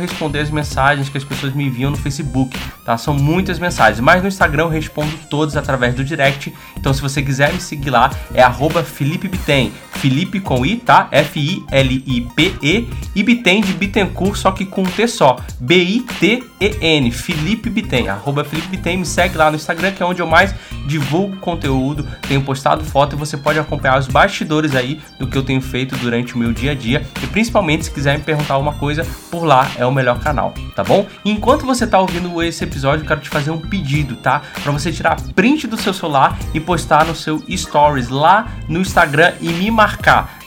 responder as mensagens que as pessoas me enviam no Facebook, tá? São muitas mensagens, mas no Instagram eu respondo todas através do direct. Então se você quiser me seguir lá, é arroba Felipe. Felipe com I, tá? F-I-L-I-P-E e Bitem de Bittencourt, só que com T só. B-I-T-E-N. Felipe Bitem. Arroba Felipe Bitem. Me segue lá no Instagram, que é onde eu mais divulgo conteúdo, tenho postado foto e você pode acompanhar os bastidores aí do que eu tenho feito durante o meu dia a dia. E principalmente se quiser me perguntar alguma coisa, por lá é o melhor canal, tá bom? enquanto você tá ouvindo esse episódio, eu quero te fazer um pedido, tá? Para você tirar print do seu celular e postar no seu stories lá no Instagram e me marcar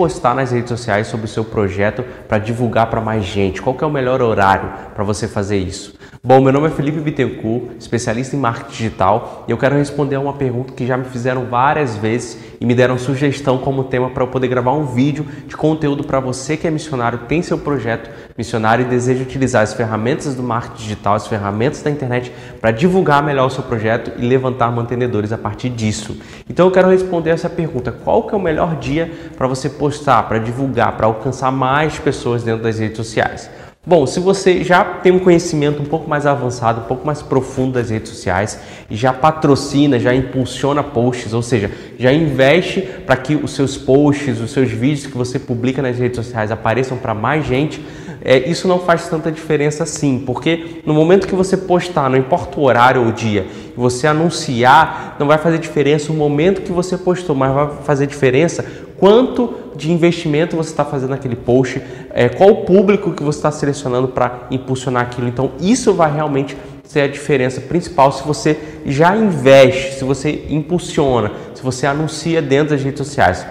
postar nas redes sociais sobre o seu projeto para divulgar para mais gente? Qual é o melhor horário para você fazer isso? Bom, meu nome é Felipe Bittencourt, especialista em marketing digital, e eu quero responder a uma pergunta que já me fizeram várias vezes e me deram sugestão como tema para eu poder gravar um vídeo de conteúdo para você que é missionário, tem seu projeto missionário e deseja utilizar as ferramentas do marketing digital, as ferramentas da internet para divulgar melhor o seu projeto e levantar mantenedores a partir disso. Então eu quero responder essa pergunta: qual que é o melhor dia para você postar, para divulgar, para alcançar mais pessoas dentro das redes sociais? Bom, se você já tem um conhecimento um pouco mais avançado, um pouco mais profundo das redes sociais já patrocina, já impulsiona posts, ou seja, já investe para que os seus posts, os seus vídeos que você publica nas redes sociais apareçam para mais gente, é, isso não faz tanta diferença assim, porque no momento que você postar, não importa o horário ou o dia, você anunciar, não vai fazer diferença o momento que você postou, mas vai fazer diferença quanto de investimento você está fazendo naquele post, é, qual o público que você está selecionando para impulsionar aquilo. Então, isso vai realmente ser a diferença principal se você já investe, se você impulsiona, se você anuncia dentro das redes sociais.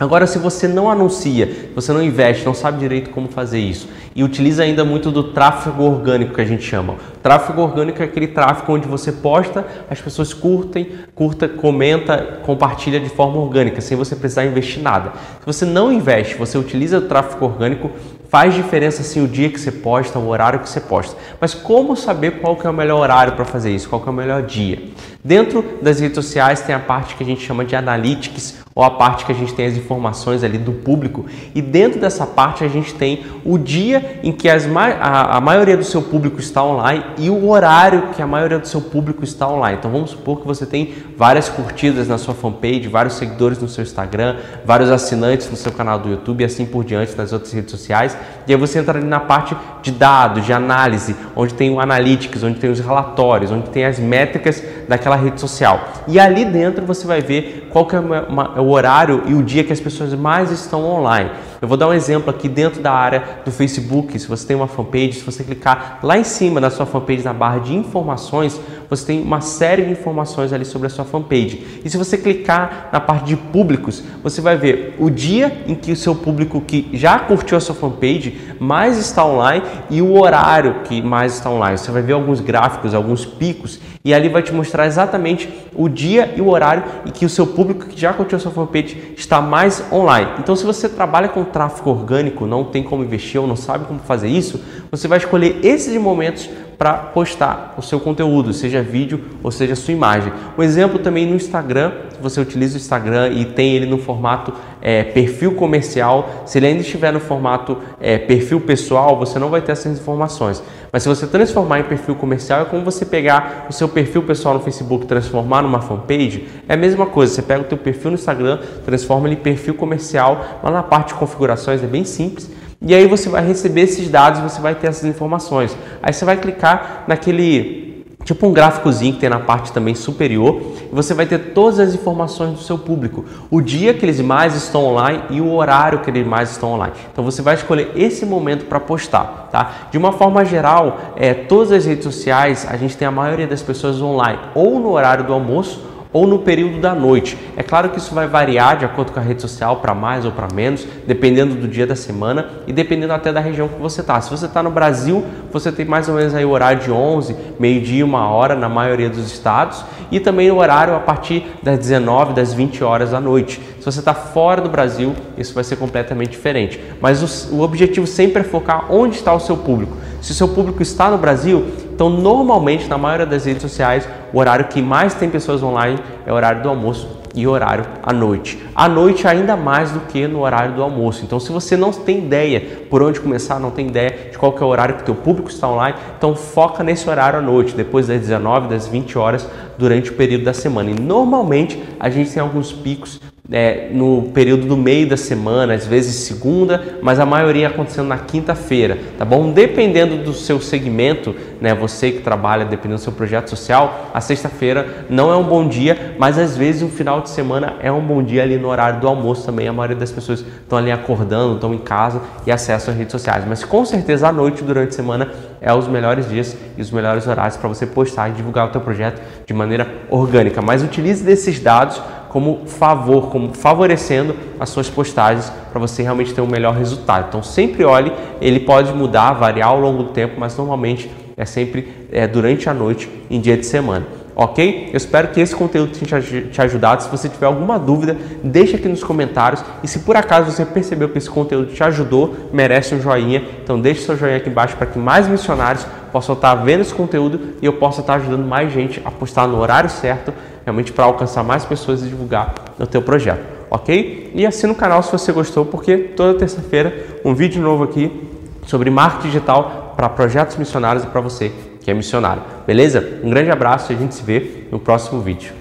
Agora, se você não anuncia, você não investe, não sabe direito como fazer isso e utiliza ainda muito do tráfego orgânico que a gente chama. Tráfego orgânico é aquele tráfego onde você posta, as pessoas curtem, curta, comenta, compartilha de forma orgânica, sem você precisar investir nada. Se você não investe, você utiliza o tráfego orgânico, Faz diferença sim o dia que você posta, o horário que você posta. Mas como saber qual que é o melhor horário para fazer isso? Qual que é o melhor dia? Dentro das redes sociais tem a parte que a gente chama de analytics, ou a parte que a gente tem as informações ali do público. E dentro dessa parte a gente tem o dia em que as, a, a maioria do seu público está online e o horário que a maioria do seu público está online. Então vamos supor que você tem várias curtidas na sua fanpage, vários seguidores no seu Instagram, vários assinantes no seu canal do YouTube e assim por diante nas outras redes sociais. E aí você entra ali na parte de dados, de análise, onde tem o analytics, onde tem os relatórios, onde tem as métricas daquela rede social. E ali dentro você vai ver qual que é o horário e o dia que as pessoas mais estão online. Eu vou dar um exemplo aqui dentro da área do Facebook. Se você tem uma fanpage, se você clicar lá em cima da sua fanpage na barra de informações, você tem uma série de informações ali sobre a sua fanpage. E se você clicar na parte de públicos, você vai ver o dia em que o seu público que já curtiu a sua fanpage mais está online e o horário que mais está online. Você vai ver alguns gráficos, alguns picos e ali vai te mostrar exatamente o dia e o horário em que o seu público que já curtiu a sua fanpage está mais online. Então, se você trabalha com tráfego orgânico, não tem como investir ou não sabe como fazer isso, você vai escolher esses momentos para postar o seu conteúdo, seja vídeo ou seja sua imagem. Um exemplo também no Instagram, se você utiliza o Instagram e tem ele no formato é, perfil comercial, se ele ainda estiver no formato é, perfil pessoal, você não vai ter essas informações. Mas se você transformar em perfil comercial, é como você pegar o seu perfil pessoal no Facebook transformar numa fanpage, é a mesma coisa. Você pega o teu perfil no Instagram, transforma ele em perfil comercial, lá na parte de configurações é bem simples E aí você vai receber esses dados, você vai ter essas informações. Aí você vai clicar naquele tipo um gráficozinho que tem na parte também superior, você vai ter todas as informações do seu público, o dia que eles mais estão online e o horário que eles mais estão online. Então você vai escolher esse momento para postar, tá? De uma forma geral, é, todas as redes sociais a gente tem a maioria das pessoas online ou no horário do almoço ou no período da noite. É claro que isso vai variar de acordo com a rede social, para mais ou para menos, dependendo do dia da semana e dependendo até da região que você está. Se você está no Brasil, você tem mais ou menos aí o horário de 11, meio-dia, uma hora na maioria dos estados e também o horário a partir das 19, das 20 horas da noite. Se você está fora do Brasil, isso vai ser completamente diferente. Mas o, o objetivo sempre é focar onde está o seu público. Se o seu público está no Brasil, então normalmente na maioria das redes sociais, o horário que mais tem pessoas online é o horário do almoço e horário à noite. À noite ainda mais do que no horário do almoço. Então se você não tem ideia por onde começar, não tem ideia de qual é o horário que o teu público está online, então foca nesse horário à noite, depois das 19, das 20 horas durante o período da semana. E normalmente a gente tem alguns picos é, no período do meio da semana, às vezes segunda, mas a maioria acontecendo na quinta-feira, tá bom? Dependendo do seu segmento, né, você que trabalha, dependendo do seu projeto social, a sexta-feira não é um bom dia, mas às vezes o final de semana é um bom dia ali no horário do almoço também. A maioria das pessoas estão ali acordando, estão em casa e acessam as redes sociais, mas com certeza à noite durante a semana é os melhores dias e os melhores horários para você postar e divulgar o teu projeto de maneira orgânica. Mas utilize desses dados como favor, como favorecendo as suas postagens para você realmente ter um melhor resultado. Então sempre olhe, ele pode mudar, variar ao longo do tempo, mas normalmente é sempre é, durante a noite em dia de semana. Ok? Eu espero que esse conteúdo tenha te ajudado. Se você tiver alguma dúvida, deixa aqui nos comentários. E se por acaso você percebeu que esse conteúdo te ajudou, merece um joinha. Então deixe seu joinha aqui embaixo para que mais missionários possam estar vendo esse conteúdo e eu possa estar ajudando mais gente a postar no horário certo realmente para alcançar mais pessoas e divulgar o teu projeto, ok? E assina o canal se você gostou, porque toda terça-feira um vídeo novo aqui sobre marketing digital para projetos missionários e para você que é missionário, beleza? Um grande abraço e a gente se vê no próximo vídeo.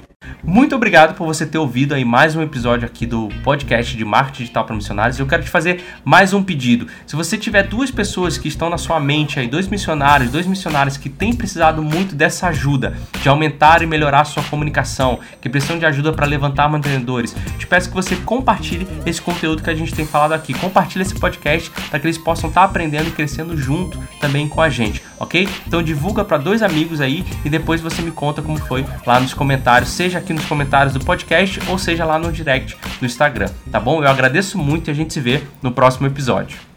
Muito obrigado por você ter ouvido aí mais um episódio aqui do podcast de marketing digital para missionários. Eu quero te fazer mais um pedido. Se você tiver duas pessoas que estão na sua mente aí, dois missionários, dois missionários que têm precisado muito dessa ajuda de aumentar e melhorar a sua comunicação, que precisam de ajuda para levantar mantenedores, te peço que você compartilhe esse conteúdo que a gente tem falado aqui. Compartilhe esse podcast para que eles possam estar aprendendo e crescendo junto também com a gente, ok? Então divulga para dois amigos aí e depois você me conta como foi lá nos comentários, seja aqui nos comentários do podcast ou seja lá no direct do Instagram, tá bom? Eu agradeço muito e a gente se vê no próximo episódio.